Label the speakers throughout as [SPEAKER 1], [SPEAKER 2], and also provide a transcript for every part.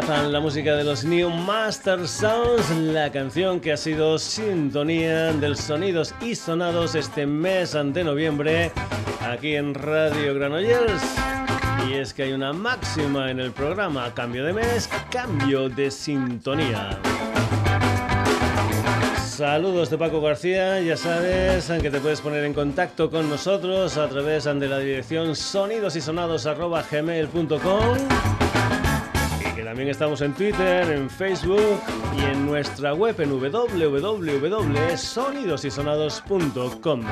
[SPEAKER 1] la música de los New Master Sounds, la canción que ha sido sintonía del sonidos y sonados este mes de noviembre aquí en Radio Granollers. Y es que hay una máxima en el programa, cambio de mes, cambio de sintonía. Saludos de Paco García, ya sabes que te puedes poner en contacto con nosotros a través de la dirección sonidosysonados.gmail.com también estamos en Twitter, en Facebook y en nuestra web en www.sonidosysonados.com.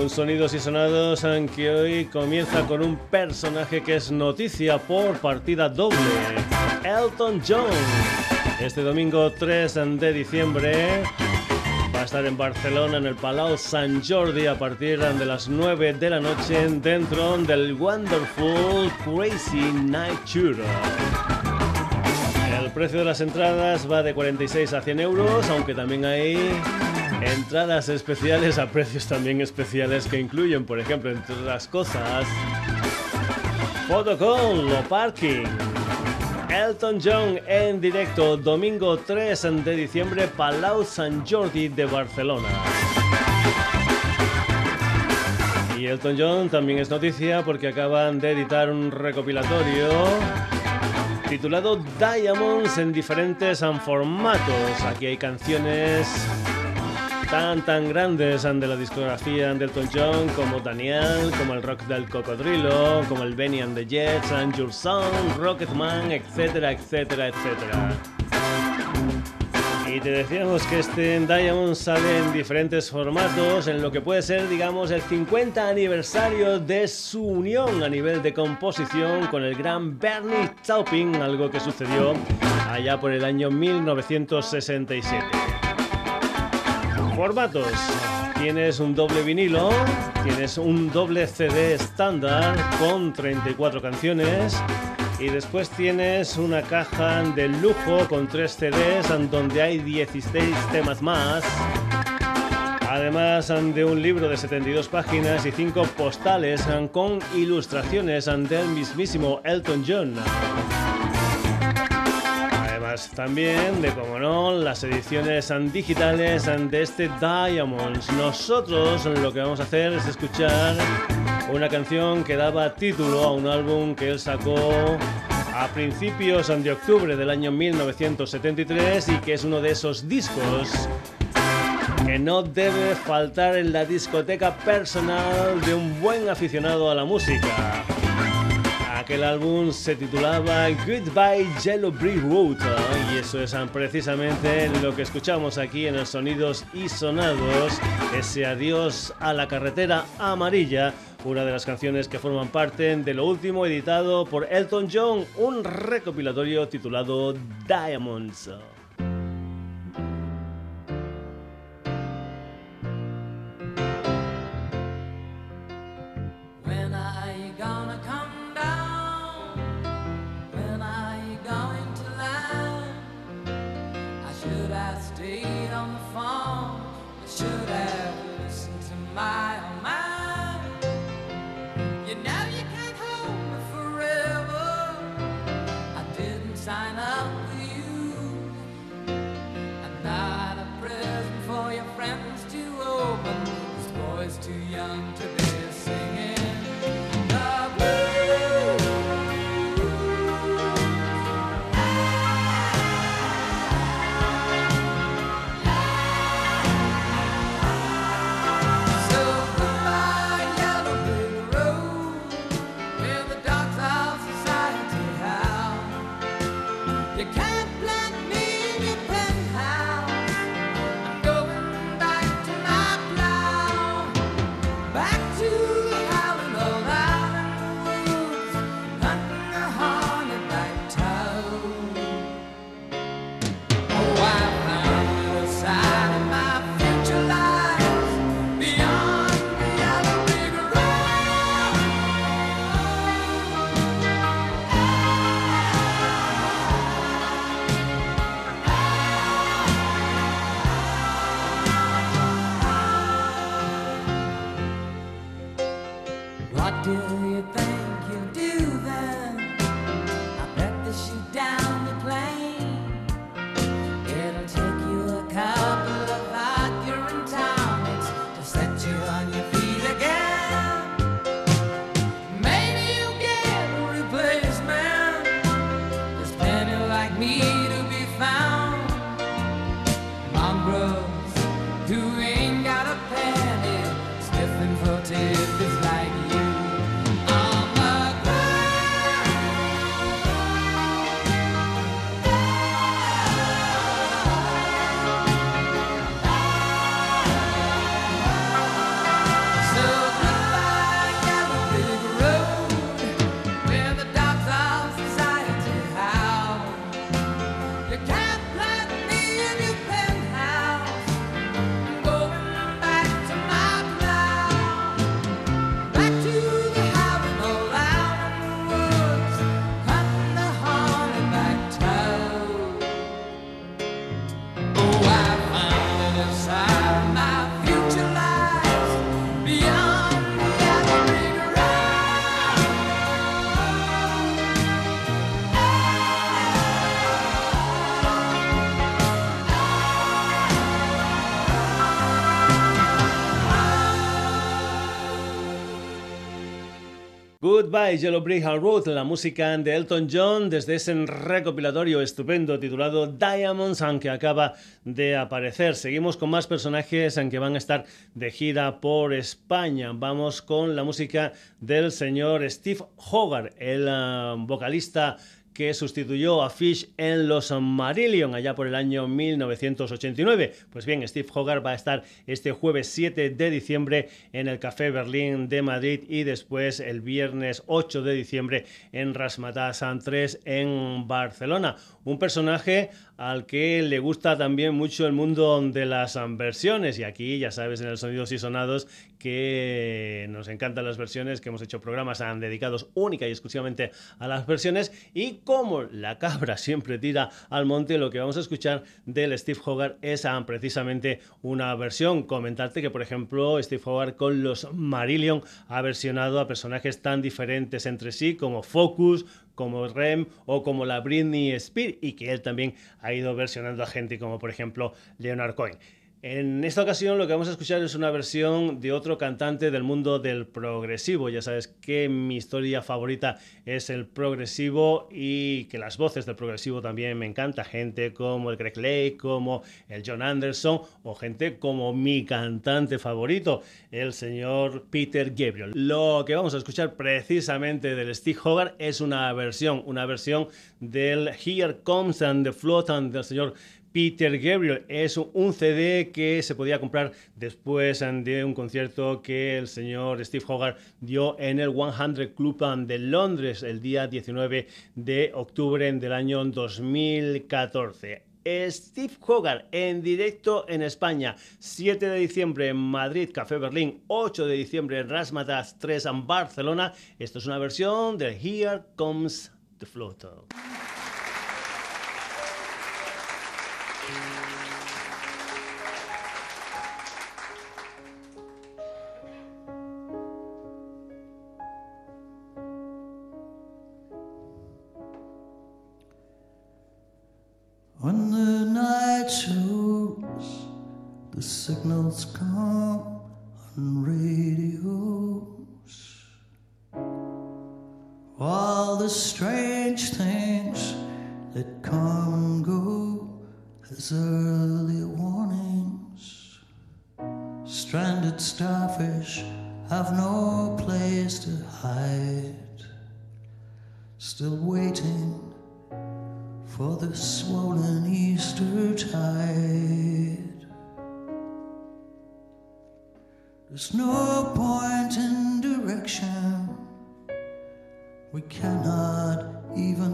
[SPEAKER 1] Un Sonidos y Sonados que hoy comienza con un personaje que es noticia por partida doble, Elton John. Este domingo 3 de diciembre a estar en Barcelona en el Palau San Jordi a partir de las 9 de la noche dentro del Wonderful Crazy Night Tour. El precio de las entradas va de 46 a 100 euros, aunque también hay entradas especiales a precios también especiales que incluyen, por ejemplo, entre otras cosas, photocall o parking. Elton John en directo domingo 3 de diciembre Palau San Jordi de Barcelona. Y Elton John también es noticia porque acaban de editar un recopilatorio titulado Diamonds en diferentes formatos. Aquí hay canciones tan tan grandes de la discografía de Elton John como Daniel, como el rock del cocodrilo, como el Benny and the Jets, and Your Song, Rocketman, etcétera, etcétera, etcétera. Y te decíamos que este Diamond sale en diferentes formatos, en lo que puede ser, digamos, el 50 aniversario de su unión a nivel de composición con el gran Bernie Taupin, algo que sucedió allá por el año 1967. Formatos. Tienes un doble vinilo, tienes un doble CD estándar con 34 canciones y después tienes una caja de lujo con 3 CDs donde hay 16 temas más. Además de un libro de 72 páginas y 5 postales con ilustraciones del mismísimo Elton John también de, como no, las ediciones digitales de este Diamonds. Nosotros lo que vamos a hacer es escuchar una canción que daba título a un álbum que él sacó a principios de octubre del año 1973 y que es uno de esos discos que no debe faltar en la discoteca personal de un buen aficionado a la música. Aquel álbum se titulaba Goodbye Yellow Brick Road y eso es precisamente lo que escuchamos aquí en el Sonidos y Sonados, ese adiós a la carretera amarilla, una de las canciones que forman parte de lo último editado por Elton John, un recopilatorio titulado Diamonds. to count. Yellow Brick Road, la música de Elton John desde ese recopilatorio estupendo titulado Diamonds, aunque acaba de aparecer. Seguimos con más personajes que van a estar de gira por España. Vamos con la música del señor Steve Hogarth, el ah, vocalista que sustituyó a Fish en los Marillion allá por el año 1989. Pues bien, Steve Hogarth va a estar este jueves 7 de diciembre en el Café Berlín de Madrid y después el viernes 8 de diciembre en Rasmatas 3 en Barcelona. Un personaje al que le gusta también mucho el mundo de las versiones y aquí ya sabes en el Sonidos y Sonados que nos encantan las versiones, que hemos hecho programas dedicados única y exclusivamente a las versiones y como la cabra siempre tira al monte, lo que vamos a escuchar del Steve Hogarth es ah, precisamente una versión. Comentarte que, por ejemplo, Steve Hogarth con los Marillion ha versionado a personajes tan diferentes entre sí como Focus, como Rem o como la Britney Spears y que él también ha ido versionando a gente como por ejemplo Leonard Cohen. En esta ocasión lo que vamos a escuchar es una versión de otro cantante del mundo del progresivo. Ya sabes que mi historia favorita es el progresivo y que las voces del progresivo también me encanta. Gente como el Greg Lake, como el John Anderson o gente como mi cantante favorito, el señor Peter Gabriel. Lo que vamos a escuchar precisamente del Steve Hogarth es una versión, una versión del Here Comes and the Float del señor Peter Gabriel. Es un CD que se podía comprar después de un concierto que el señor Steve Hogarth dio en el 100 Club de Londres el día 19 de octubre del año 2014. Steve Hogarth en directo en España, 7 de diciembre en Madrid, Café Berlín, 8 de diciembre en Rasmatas 3 en Barcelona. Esto es una versión de Here Comes the Float.
[SPEAKER 2] When the night shows, the signals come on radios. All the strange have no place to hide, still waiting for the swollen Easter tide. There's no point in direction, we cannot even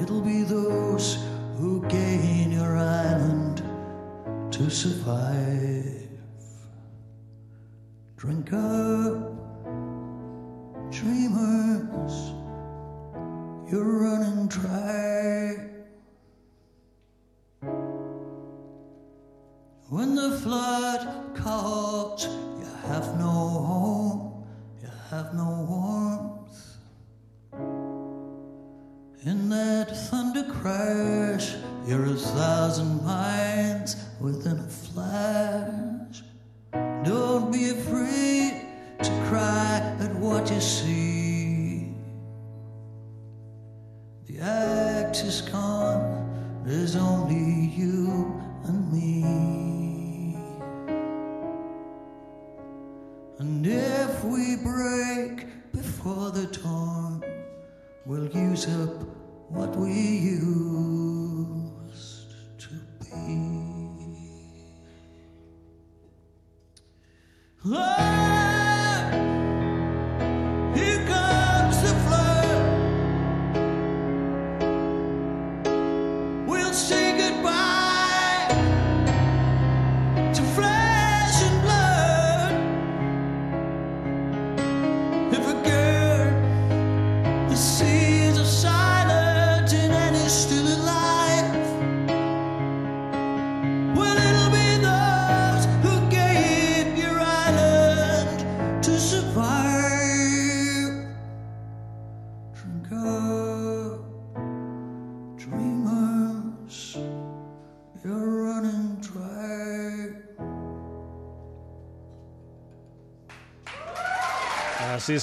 [SPEAKER 2] It'll be those who gain your island to survive. Drink up, dreamers, you're running dry.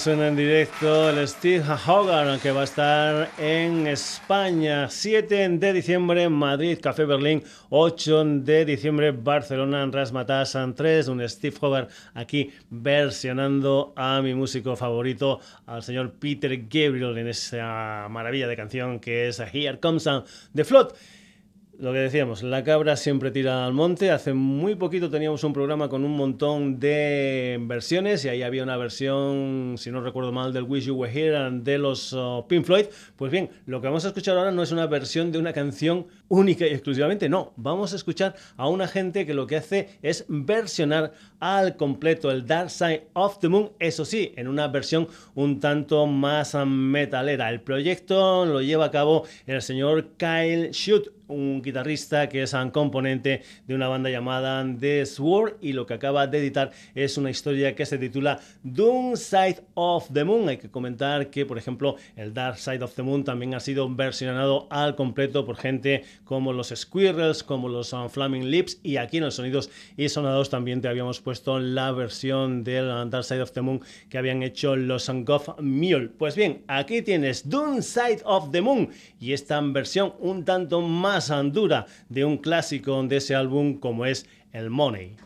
[SPEAKER 1] Suena en directo el Steve Hogarth que va a estar en España. 7 de diciembre Madrid, Café Berlín. 8 de diciembre Barcelona Rasmatas 3 un Steve Hogarth aquí versionando a mi músico favorito al señor Peter Gabriel en esa maravilla de canción que es Here Comes the Flood lo que decíamos, la cabra siempre tira al monte. Hace muy poquito teníamos un programa con un montón de versiones y ahí había una versión, si no recuerdo mal, del Wish You Were Here de los uh, Pink Floyd. Pues bien, lo que vamos a escuchar ahora no es una versión de una canción única y exclusivamente, no. Vamos a escuchar a una gente que lo que hace es versionar al completo el Dark Side of the Moon, eso sí, en una versión un tanto más metalera. El proyecto lo lleva a cabo el señor Kyle Shoot un guitarrista que es un componente de una banda llamada The Sword y lo que acaba de editar es una historia que se titula Doom Side of the Moon. Hay que comentar que, por ejemplo, el Dark Side of the Moon también ha sido versionado al completo por gente como los Squirrels, como los um, Flaming Lips y aquí en los sonidos y sonados también te habíamos puesto la versión del Dark Side of the Moon que habían hecho los Goth Mule. Pues bien, aquí tienes Doom Side of the Moon y esta versión un tanto más dura de un clásico de ese álbum como es el Money.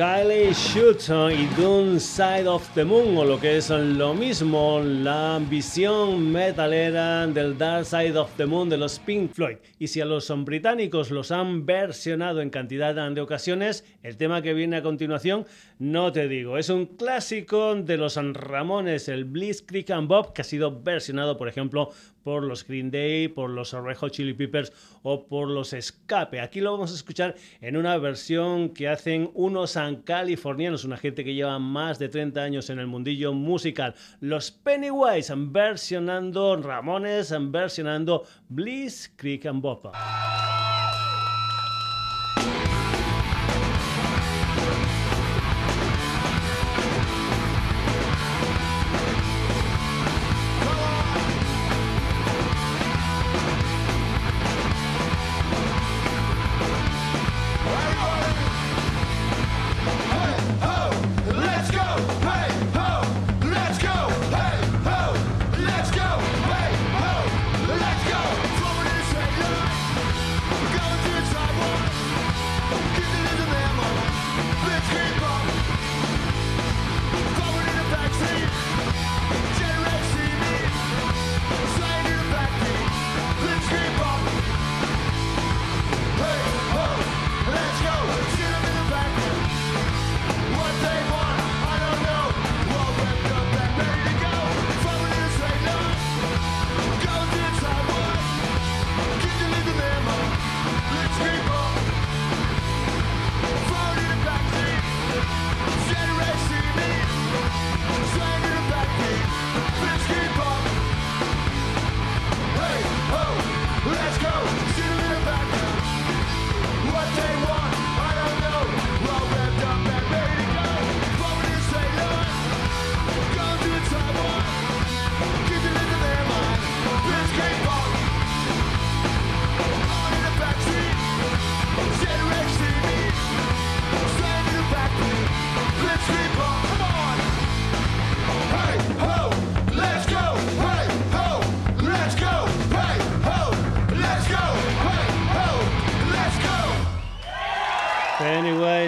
[SPEAKER 1] Kylie Shooter y Dune Side of the Moon, o lo que es lo mismo, la visión metalera del Dark Side of the Moon de los Pink Floyd. Y si a los británicos los han versionado en cantidad de ocasiones, el tema que viene a continuación, no te digo, es un clásico de los Ramones, el Blitzkrieg and Bob, que ha sido versionado, por ejemplo, por los Green Day, por los Red Chili Peppers o por los Escape. Aquí lo vamos a escuchar en una versión que hacen unos californianos, una gente que lleva más de 30 años en el mundillo musical. Los Pennywise versionando Ramones, versionando Bliss Creek and Bopa.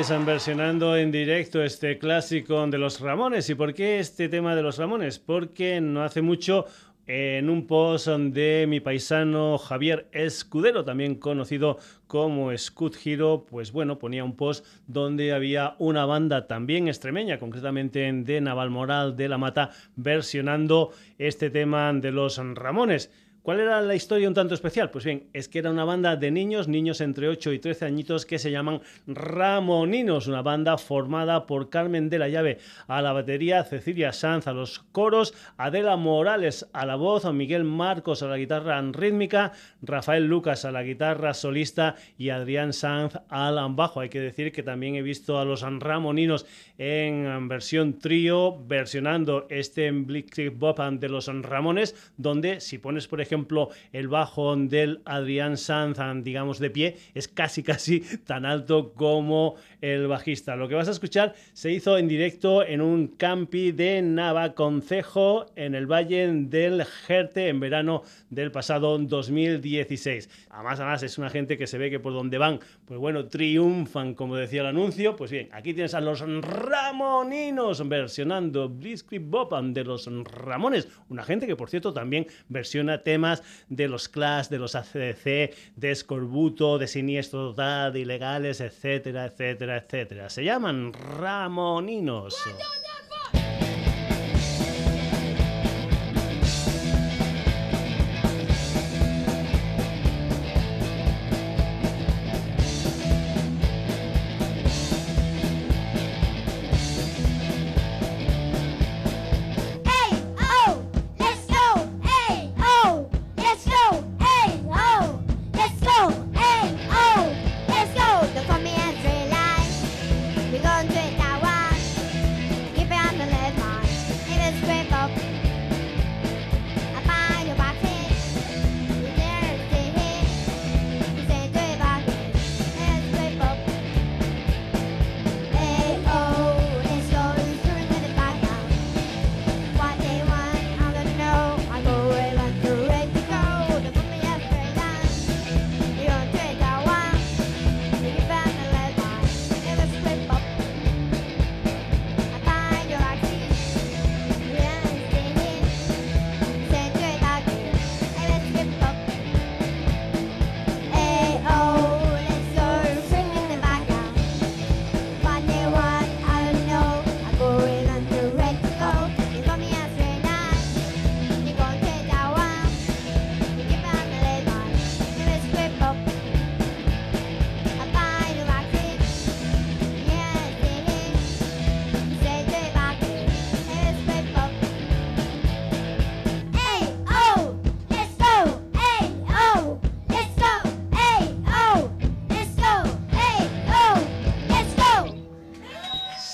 [SPEAKER 1] Están versionando en directo este clásico de los Ramones. ¿Y por qué este tema de los Ramones? Porque no hace mucho en un post de mi paisano Javier Escudero, también conocido como Scud Hero, pues bueno, ponía un post donde había una banda también extremeña, concretamente de Navalmoral de la Mata, versionando este tema de los Ramones. ¿Cuál era la historia un tanto especial? Pues bien, es que era una banda de niños, niños entre 8 y 13 añitos que se llaman Ramoninos, una banda formada por Carmen de la Llave a la batería, Cecilia Sanz a los coros, Adela Morales a la voz, Miguel Marcos a la guitarra rítmica, Rafael Lucas a la guitarra solista y Adrián Sanz al bajo. Hay que decir que también he visto a los Ramoninos en versión trío, versionando este Blitzkrieg Bob de los Ramones, donde si pones por ejemplo ejemplo, el bajo del Adrián Sanz, digamos, de pie, es casi, casi tan alto como el bajista. Lo que vas a escuchar se hizo en directo en un campi de Navaconcejo, en el Valle del Jerte, en verano del pasado 2016. Además, además, es una gente que se ve que por donde van, pues bueno, triunfan, como decía el anuncio. Pues bien, aquí tienes a los Ramoninos versionando Blitzkrieg Bopan de los Ramones, una gente que, por cierto, también versiona temas de los Clash, de los ACDC, de Escorbuto, de Siniestro Total, Ilegales, etcétera, etcétera, etcétera. Se llaman Ramoninos.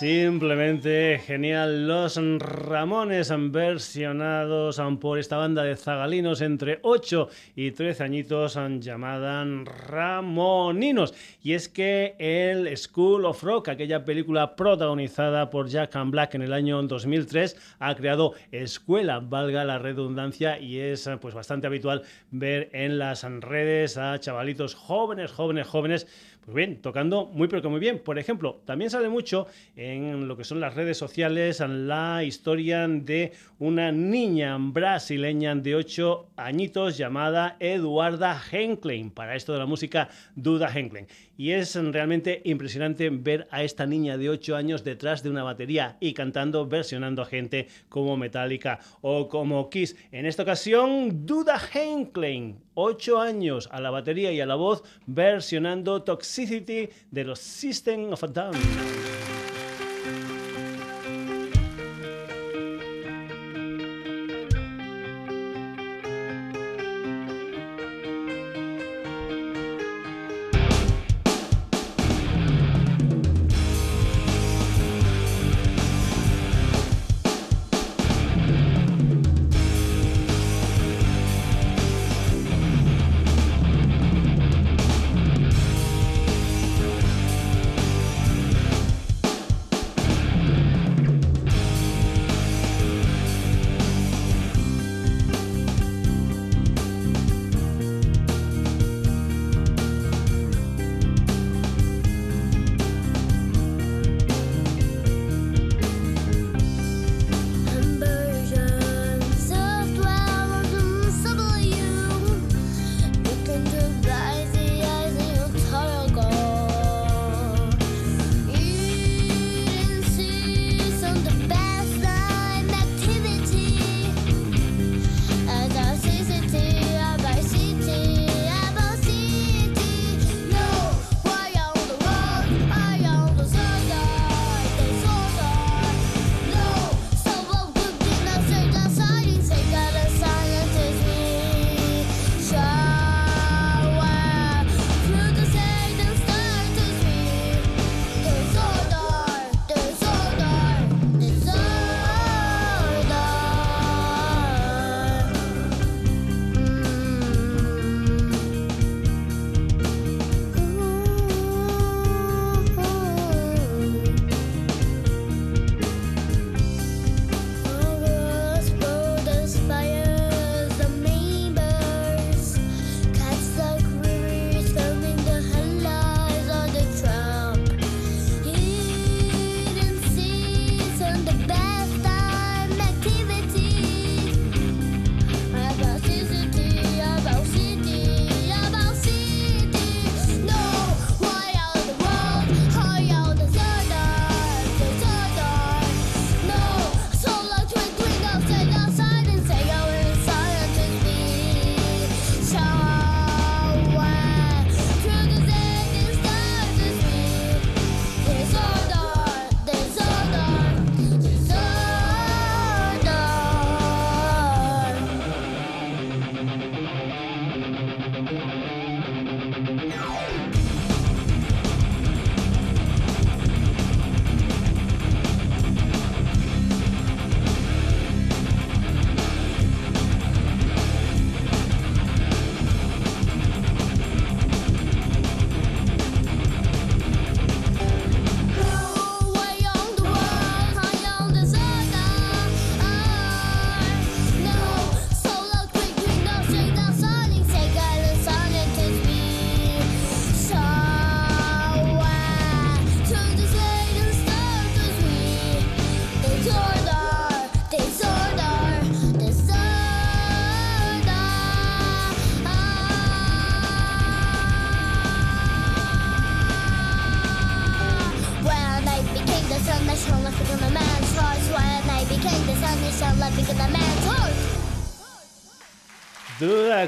[SPEAKER 3] Simplemente genial. Los Ramones versionados por esta banda de zagalinos entre 8 y 13 añitos llamada Ramoninos. Y es que el School of Rock, aquella película protagonizada por Jack and Black en el año 2003, ha creado escuela, valga la redundancia, y es pues bastante habitual ver en las redes a chavalitos jóvenes, jóvenes, jóvenes pues bien, tocando muy pero que muy bien. Por ejemplo, también sale mucho en lo que son las redes sociales la historia de una niña brasileña de 8 añitos llamada Eduarda Henklein. Para esto de la música, Duda Henklein. Y es realmente impresionante ver a esta niña de 8 años detrás de una batería y cantando, versionando a gente como Metallica o como Kiss. En esta ocasión, Duda Henklein 8 años a la batería y a la voz versionando Toxicity de los System of a Down.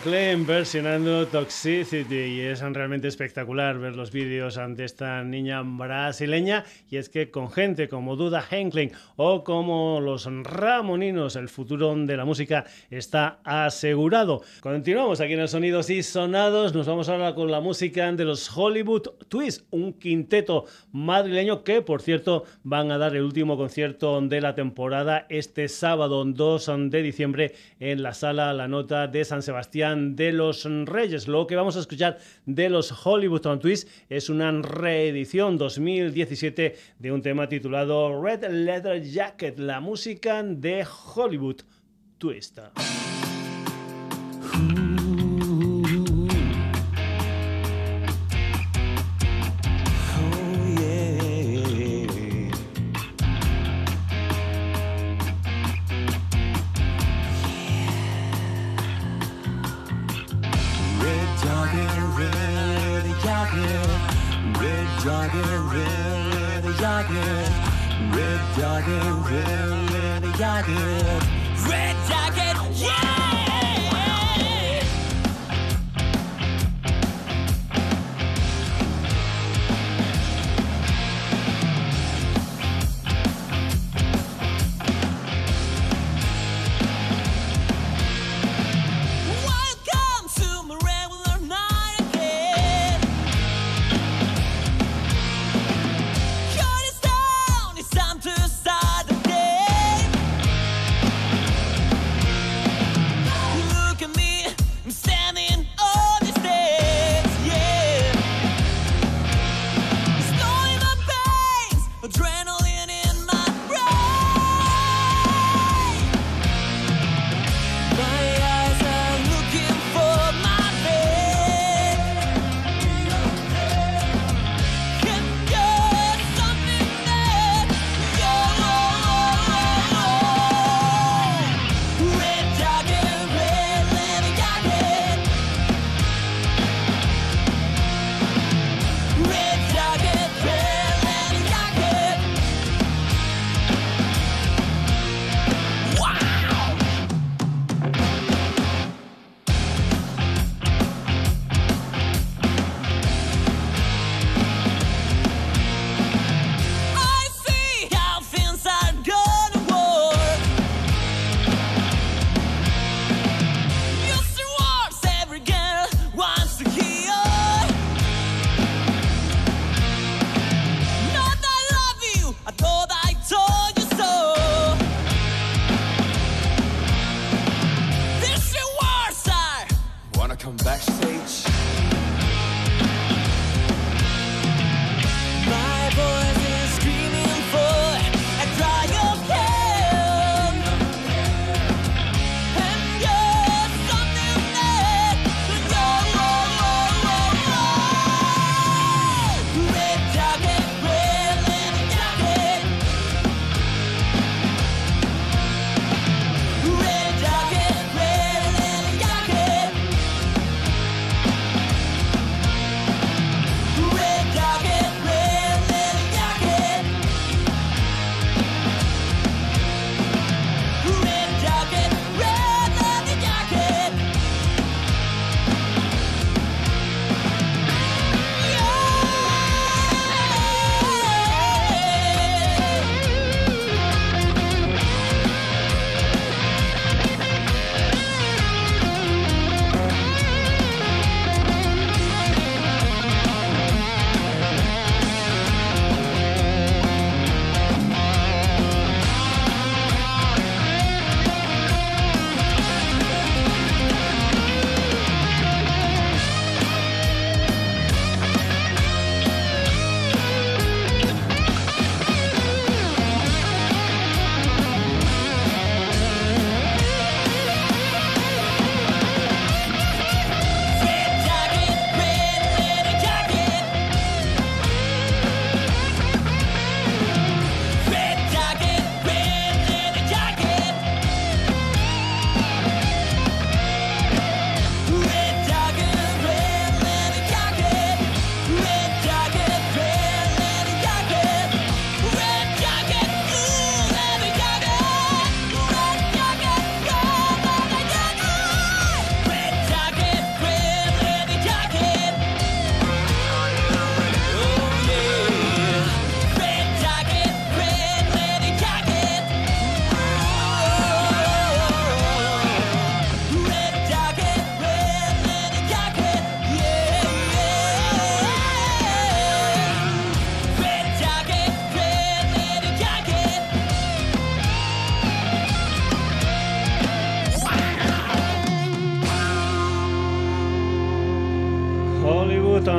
[SPEAKER 1] Klein versionando Toxicity y es realmente espectacular ver los vídeos ante esta niña brasileña y es que con gente como Duda Henkling o como los Ramoninos el futuro de la música está asegurado. Continuamos aquí en los Sonidos y Sonados, nos vamos ahora con la música de los Hollywood Twist, un quinteto madrileño que por cierto van a dar el último concierto de la temporada este sábado 2 de diciembre en la sala La Nota de San Sebastián de los Reyes. Lo que vamos a escuchar de los Hollywood on Twist es una reedición 2017 de un tema titulado Red Leather Jacket, la música de Hollywood Twist. red
[SPEAKER 2] jacket, red jacket, red jacket, red jacket, red jacket,
[SPEAKER 4] red jacket, yeah!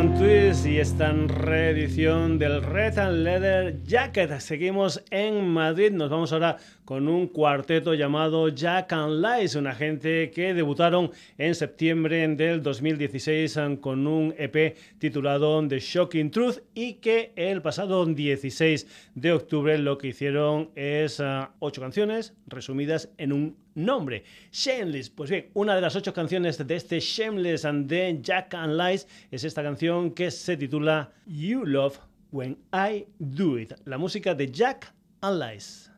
[SPEAKER 1] Twist y esta reedición del Red and Leather Jacket. Seguimos en Madrid, nos vamos ahora con un cuarteto llamado Jack and Lies, una gente que debutaron en septiembre del 2016 con un EP titulado The Shocking Truth y que el pasado 16 de octubre lo que hicieron es ah, ocho canciones resumidas en un nombre, Shameless. Pues bien, una de las ocho canciones de este Shameless and the Jack and Lies es esta canción que se titula You Love When I Do It, la música de Jack and Lies.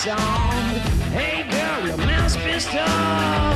[SPEAKER 2] Song. Hey girl, your mouth's pissed off.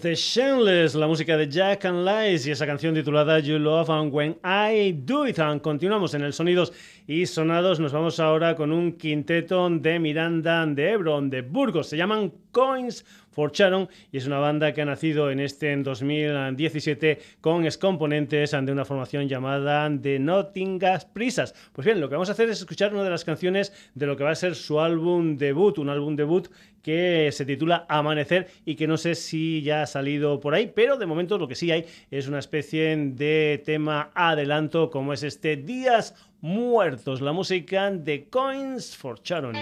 [SPEAKER 1] Desde Shameless, la música de Jack and Lies y esa canción titulada You Love and When I Do It. And continuamos en el Sonidos y Sonados. Nos vamos ahora con un quinteto de Miranda de Ebro, de Burgos. Se llaman Coins for Sharon y es una banda que ha nacido en este en 2017 con excomponentes de una formación llamada The Nottingham Prisas. Pues bien, lo que vamos a hacer es escuchar una de las canciones de lo que va a ser su álbum debut, un álbum debut que se titula Amanecer y que no sé si ya ha salido por ahí, pero de momento lo que sí hay es una especie de tema adelanto como es este Días Muertos, la música de Coins for Sharon.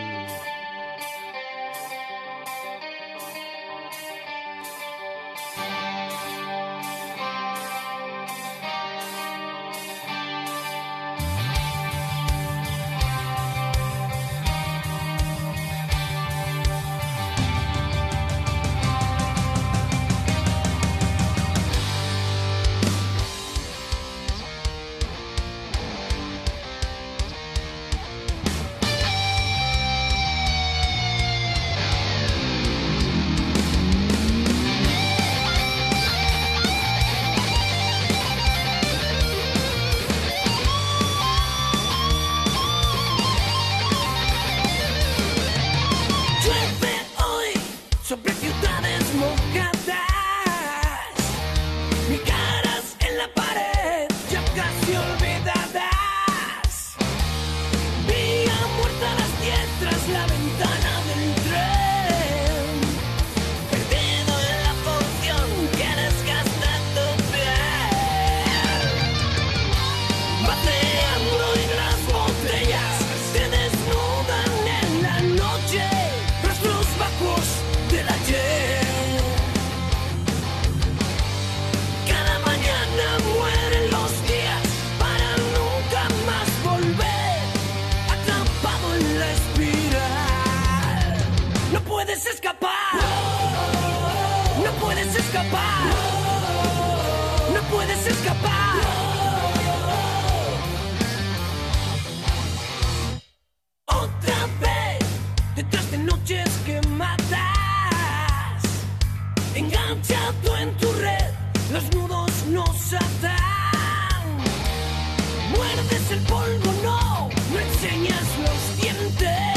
[SPEAKER 4] en tu red, los nudos nos atan. Muerdes el polvo, no, no enseñas los dientes.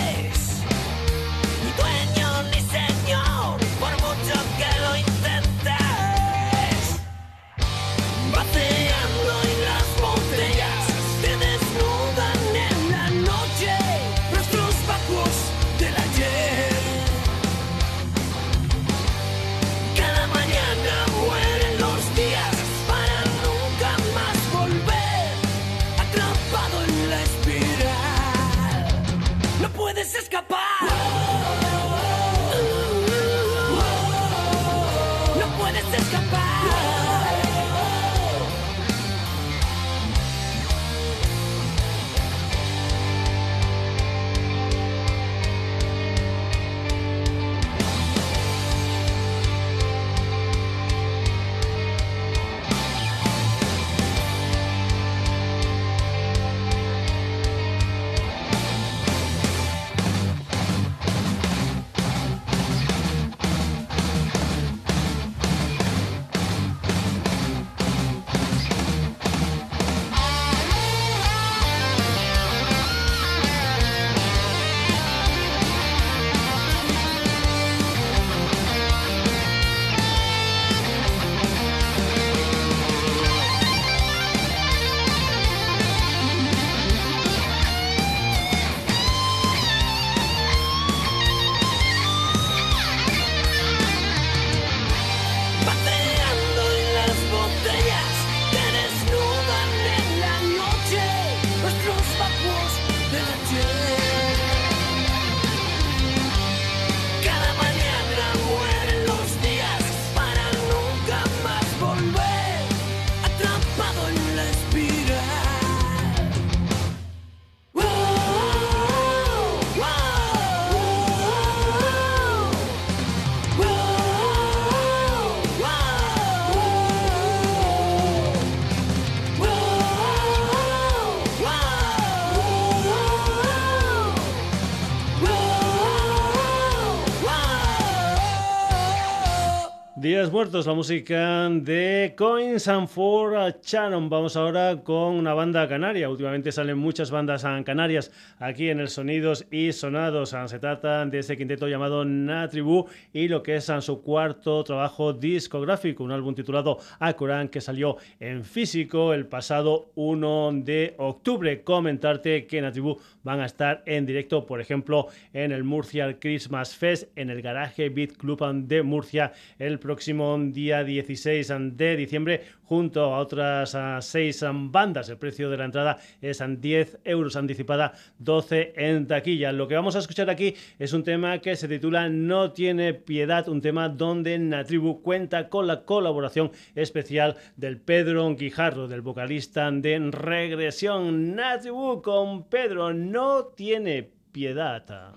[SPEAKER 1] Muertos, la música de Coins and For Shannon. Vamos ahora con una banda canaria. Últimamente salen muchas bandas canarias aquí en el Sonidos y Sonados. Se trata de ese quinteto llamado Natribu y lo que es su cuarto trabajo discográfico, un álbum titulado Akurán que salió en físico el pasado 1 de octubre. Comentarte que Natribu van a estar en directo, por ejemplo, en el Murcia Christmas Fest, en el Garaje Beat Club de Murcia el próximo día 16 de diciembre junto a otras seis bandas. El precio de la entrada es 10 euros anticipada, 12 en taquilla. Lo que vamos a escuchar aquí es un tema que se titula No tiene piedad, un tema donde Natribu cuenta con la colaboración especial del Pedro Guijarro, del vocalista de Regresión. Natribu con Pedro no tiene piedad.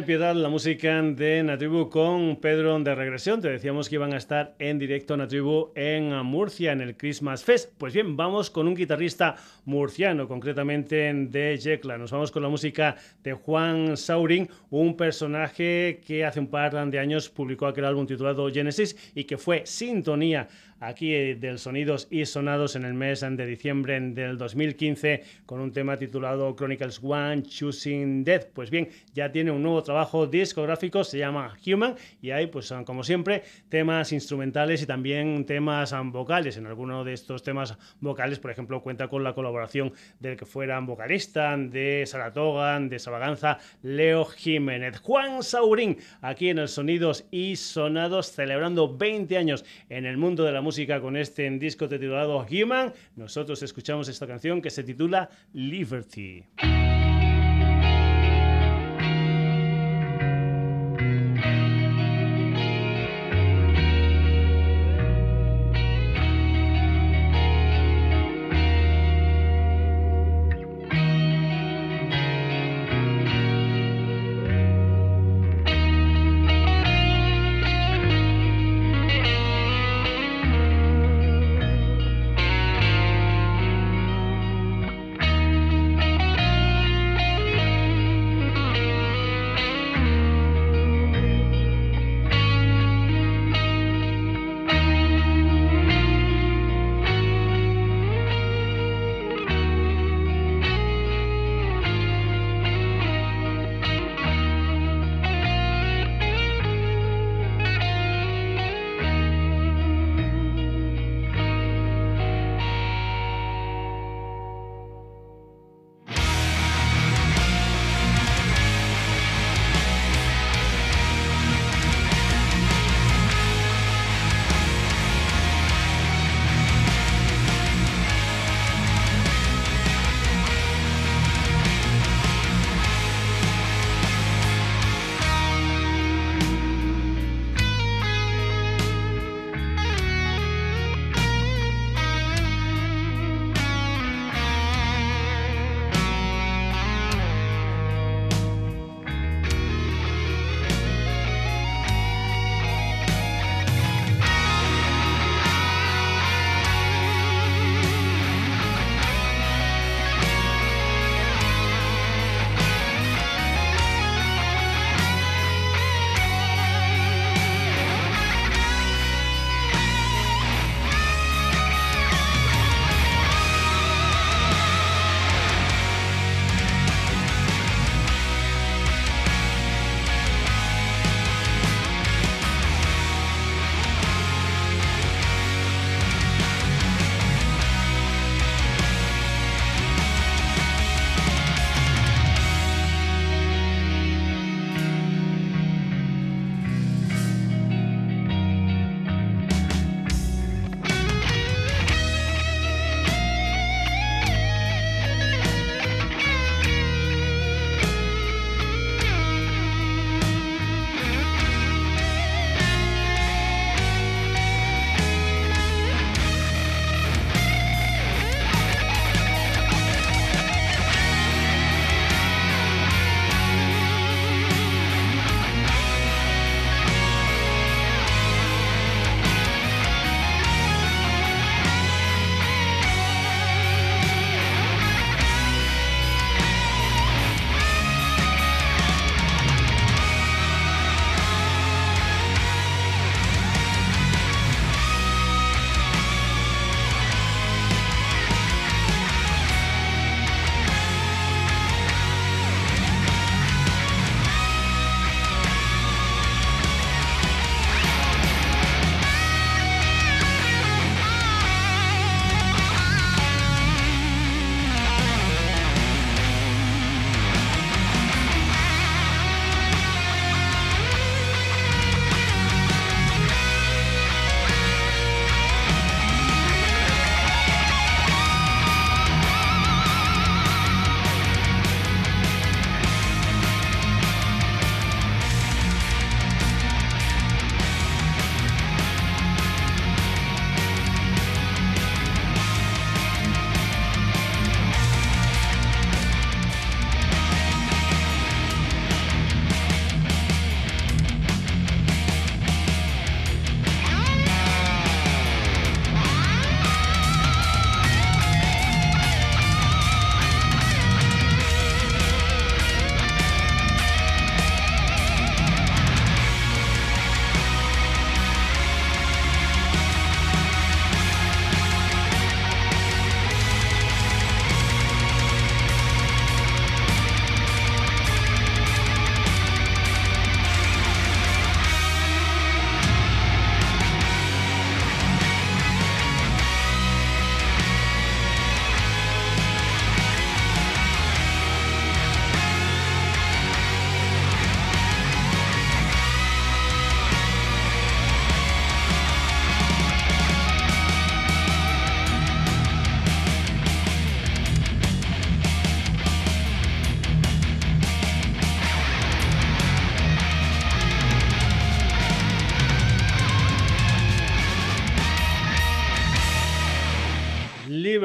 [SPEAKER 1] Piedad la música de Natribu con Pedro de Regresión. Te decíamos que iban a estar en directo Natribu en Murcia en el Christmas Fest. Pues bien, vamos con un guitarrista murciano, concretamente de Yecla. Nos vamos con la música de Juan Saurin, un personaje que hace un par de años publicó aquel álbum titulado Genesis y que fue sintonía aquí eh, del Sonidos y Sonados en el mes de diciembre del 2015 con un tema titulado Chronicles One Choosing Death. Pues bien, ya tiene un nuevo trabajo discográfico, se llama Human y hay pues como siempre temas instrumentales y también temas vocales. En alguno de estos temas vocales, por ejemplo, cuenta con la colaboración del que fuera vocalista de Saratoga, de Sabaganza, Leo Jiménez. Juan Saurín, aquí en el Sonidos y Sonados, celebrando 20 años en el mundo de la música con este disco titulado Human, nosotros escuchamos esta canción que se titula Liberty.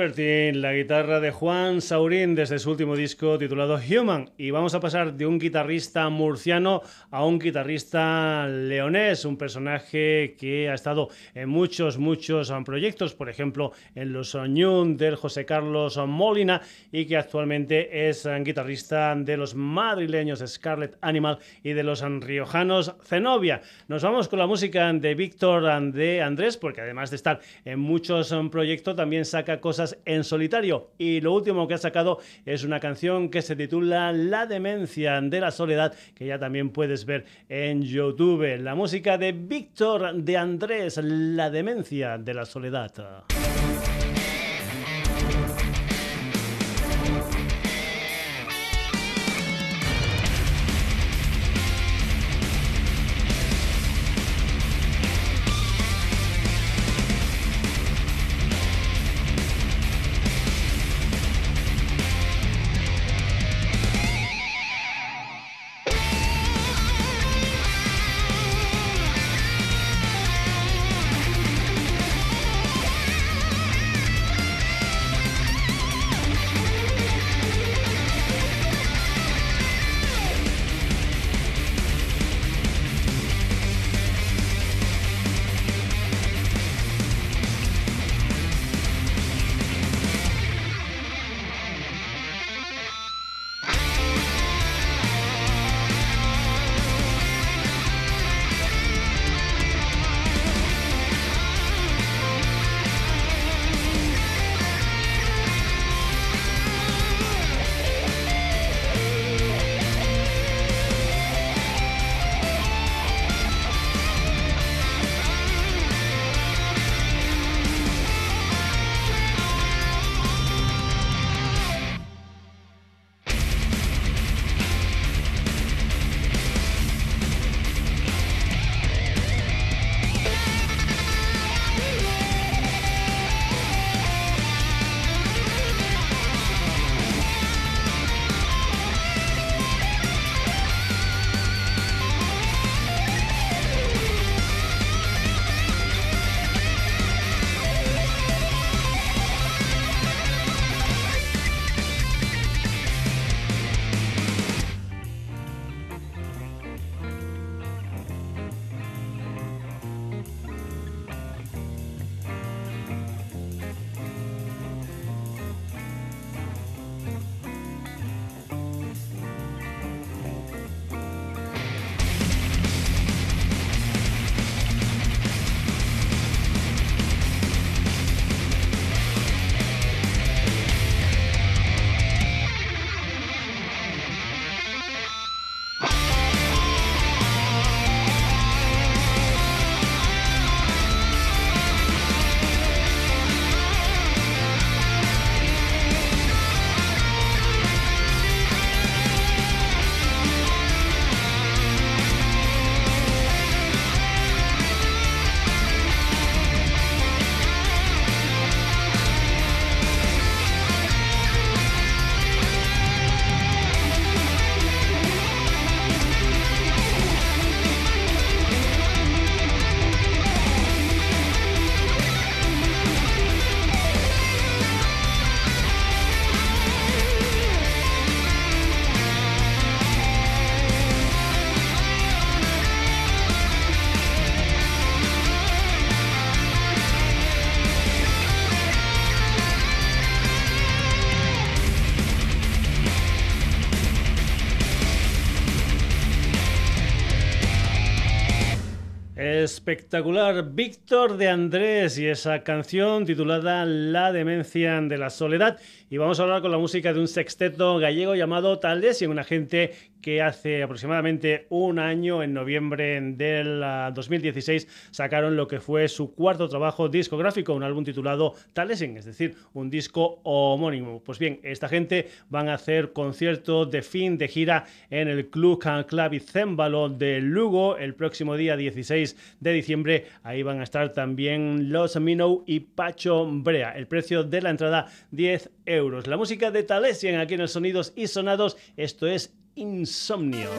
[SPEAKER 1] birthday Liberty, la guitarra de Juan Saurín desde su último disco titulado Human. Y vamos a pasar de un guitarrista murciano a un guitarrista leonés, un personaje que ha estado en muchos, muchos proyectos, por ejemplo, en los Ñun del José Carlos Molina y que actualmente es guitarrista de los madrileños Scarlet Animal y de los riojanos Zenobia. Nos vamos con la música de Víctor de Andrés, porque además de estar en muchos proyectos, también saca cosas en solitario. Y lo último que ha sacado es una canción que se titula La demencia de la soledad, que ya también puedes ver en YouTube. La música de Víctor de Andrés, La demencia de la soledad. Espectacular Víctor de Andrés y esa canción titulada La demencia de la soledad. Y vamos a hablar con la música de un sexteto gallego llamado Taldes y una gente que hace aproximadamente un año, en noviembre del 2016, ah, sacaron lo que fue su cuarto trabajo discográfico, un álbum titulado Talesing, es decir, un disco homónimo. Pues bien, esta gente van a hacer concierto de fin de gira en el Club Clavicémbalo de Lugo el próximo día 16 de diciembre. Ahí van a estar también Los Minou y Pacho Brea. El precio de la entrada 10 euros. La música de Talesian aquí en el Sonidos y Sonados. Esto es Insomnio.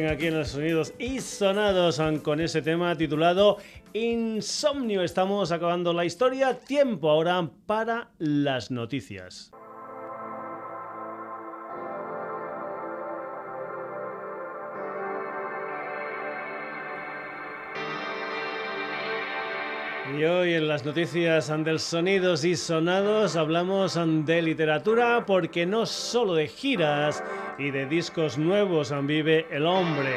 [SPEAKER 1] Aquí en los sonidos y sonados con ese tema titulado Insomnio. Estamos acabando la historia. Tiempo ahora para las noticias. Y hoy en las noticias del sonidos y sonados hablamos de literatura porque no solo de giras y de discos nuevos vive el hombre.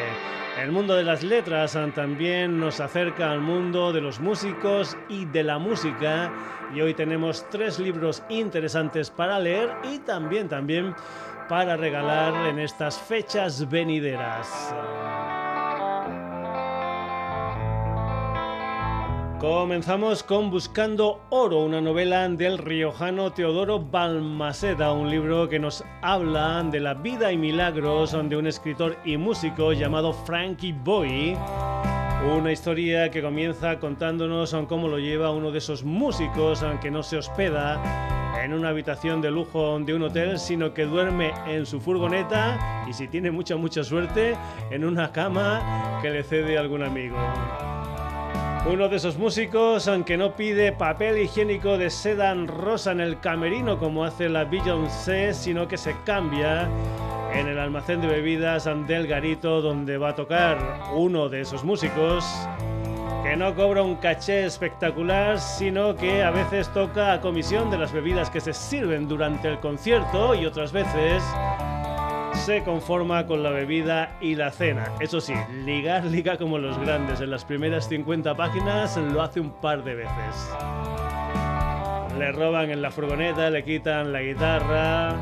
[SPEAKER 1] El mundo de las letras también nos acerca al mundo de los músicos y de la música y hoy tenemos tres libros interesantes para leer y también también para regalar en estas fechas venideras. Comenzamos con Buscando Oro, una novela del riojano Teodoro Balmaceda, un libro que nos habla de la vida y milagros de un escritor y músico llamado Frankie Boy. Una historia que comienza contándonos cómo lo lleva uno de esos músicos que no se hospeda en una habitación de lujo de un hotel, sino que duerme en su furgoneta y si tiene mucha, mucha suerte, en una cama que le cede algún amigo. Uno de esos músicos, aunque no pide papel higiénico de seda rosa en el camerino como hace la Beyoncé, sino que se cambia en el almacén de bebidas del garito donde va a tocar uno de esos músicos que no cobra un caché espectacular, sino que a veces toca a comisión de las bebidas que se sirven durante el concierto y otras veces se conforma con la bebida y la cena. Eso sí, ligar liga como los grandes. En las primeras 50 páginas lo hace un par de veces. Le roban en la furgoneta, le quitan la guitarra.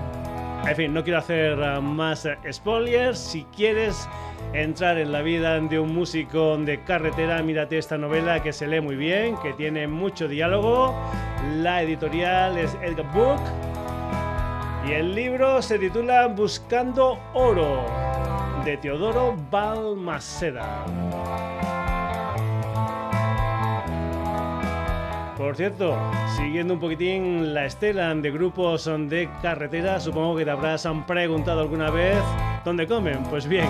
[SPEAKER 1] En fin, no quiero hacer uh, más spoilers. Si quieres entrar en la vida de un músico de carretera, mírate esta novela que se lee muy bien, que tiene mucho diálogo. La editorial es Edgar Book y el libro se titula Buscando Oro, de Teodoro Balmaceda. Por cierto, siguiendo un poquitín la estela de grupos de carretera, supongo que te habrás preguntado alguna vez dónde comen. Pues bien,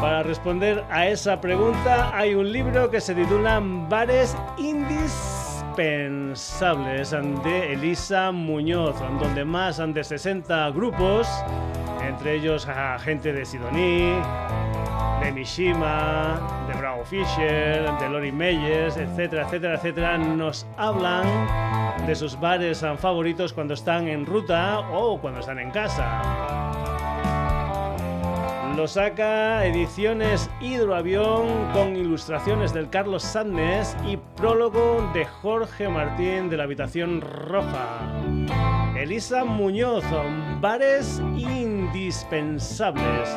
[SPEAKER 1] para responder a esa pregunta hay un libro que se titula Bares Indies Pensables de Elisa Muñoz, donde más de 60 grupos, entre ellos gente de Sidoní, de Mishima, de Bravo Fisher, de Lori Meyers, etcétera, etcétera, etcétera, nos hablan de sus bares favoritos cuando están en ruta o cuando están en casa. Lo saca Ediciones Hidroavión con ilustraciones del Carlos Sadness y prólogo de Jorge Martín de la Habitación Roja. Elisa Muñoz, bares indispensables.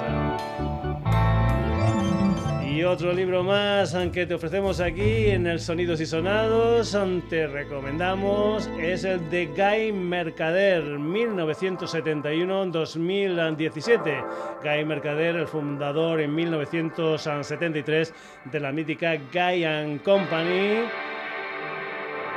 [SPEAKER 1] Y otro libro más que te ofrecemos aquí en el Sonidos y Sonados, te recomendamos, es el de Guy Mercader, 1971-2017. Guy Mercader, el fundador en 1973 de la mítica Guy Company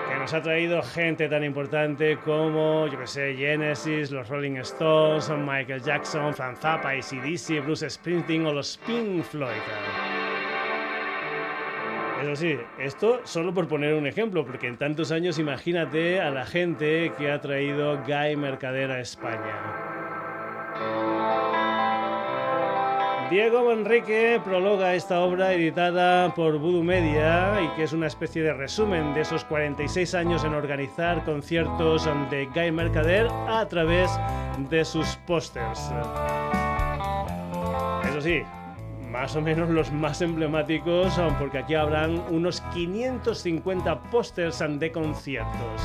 [SPEAKER 1] que nos ha traído gente tan importante como, yo que sé, Genesis, los Rolling Stones, Michael Jackson, Franz Zappa, ACDC, Bruce Springsteen o los Pink Floyd. Eso sí, esto solo por poner un ejemplo, porque en tantos años imagínate a la gente que ha traído Guy Mercader a España. Diego Manrique prologa esta obra editada por Voodoo Media y que es una especie de resumen de esos 46 años en organizar conciertos de Guy Mercader a través de sus pósters. Eso sí, más o menos los más emblemáticos, porque aquí habrán unos 550 pósters de conciertos.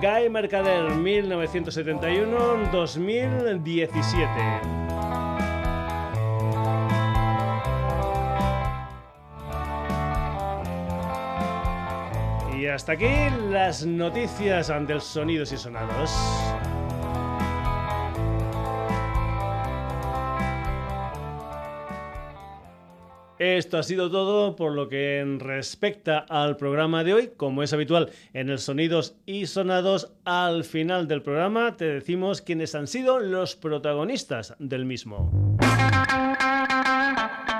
[SPEAKER 1] Guy Mercader 1971-2017. Y hasta aquí las noticias ante sonidos y sonados. Esto ha sido todo por lo que respecta al programa de hoy. Como es habitual en el Sonidos y Sonados, al final del programa te decimos quiénes han sido los protagonistas del mismo.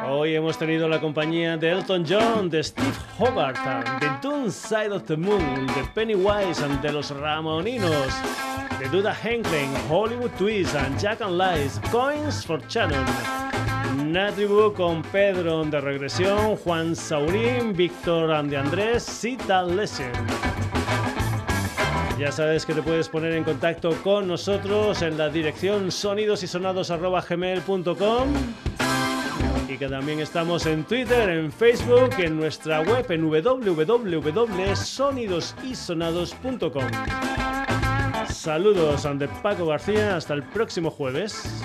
[SPEAKER 1] Hoy hemos tenido la compañía de Elton John, de Steve Hobart, de Dune Side of the Moon, de Pennywise, de los Ramoninos, de Duda Henklin, Hollywood Twist, Jack and Lies, Coins for Shannon. Natribu con Pedro de Regresión, Juan Saurín, Víctor de Andrés, Cita Lesson. Ya sabes que te puedes poner en contacto con nosotros en la dirección sonidosysonados.gmail.com y que también estamos en Twitter, en Facebook, en nuestra web en www.sonidosysonados.com. Saludos ante Paco García, hasta el próximo jueves.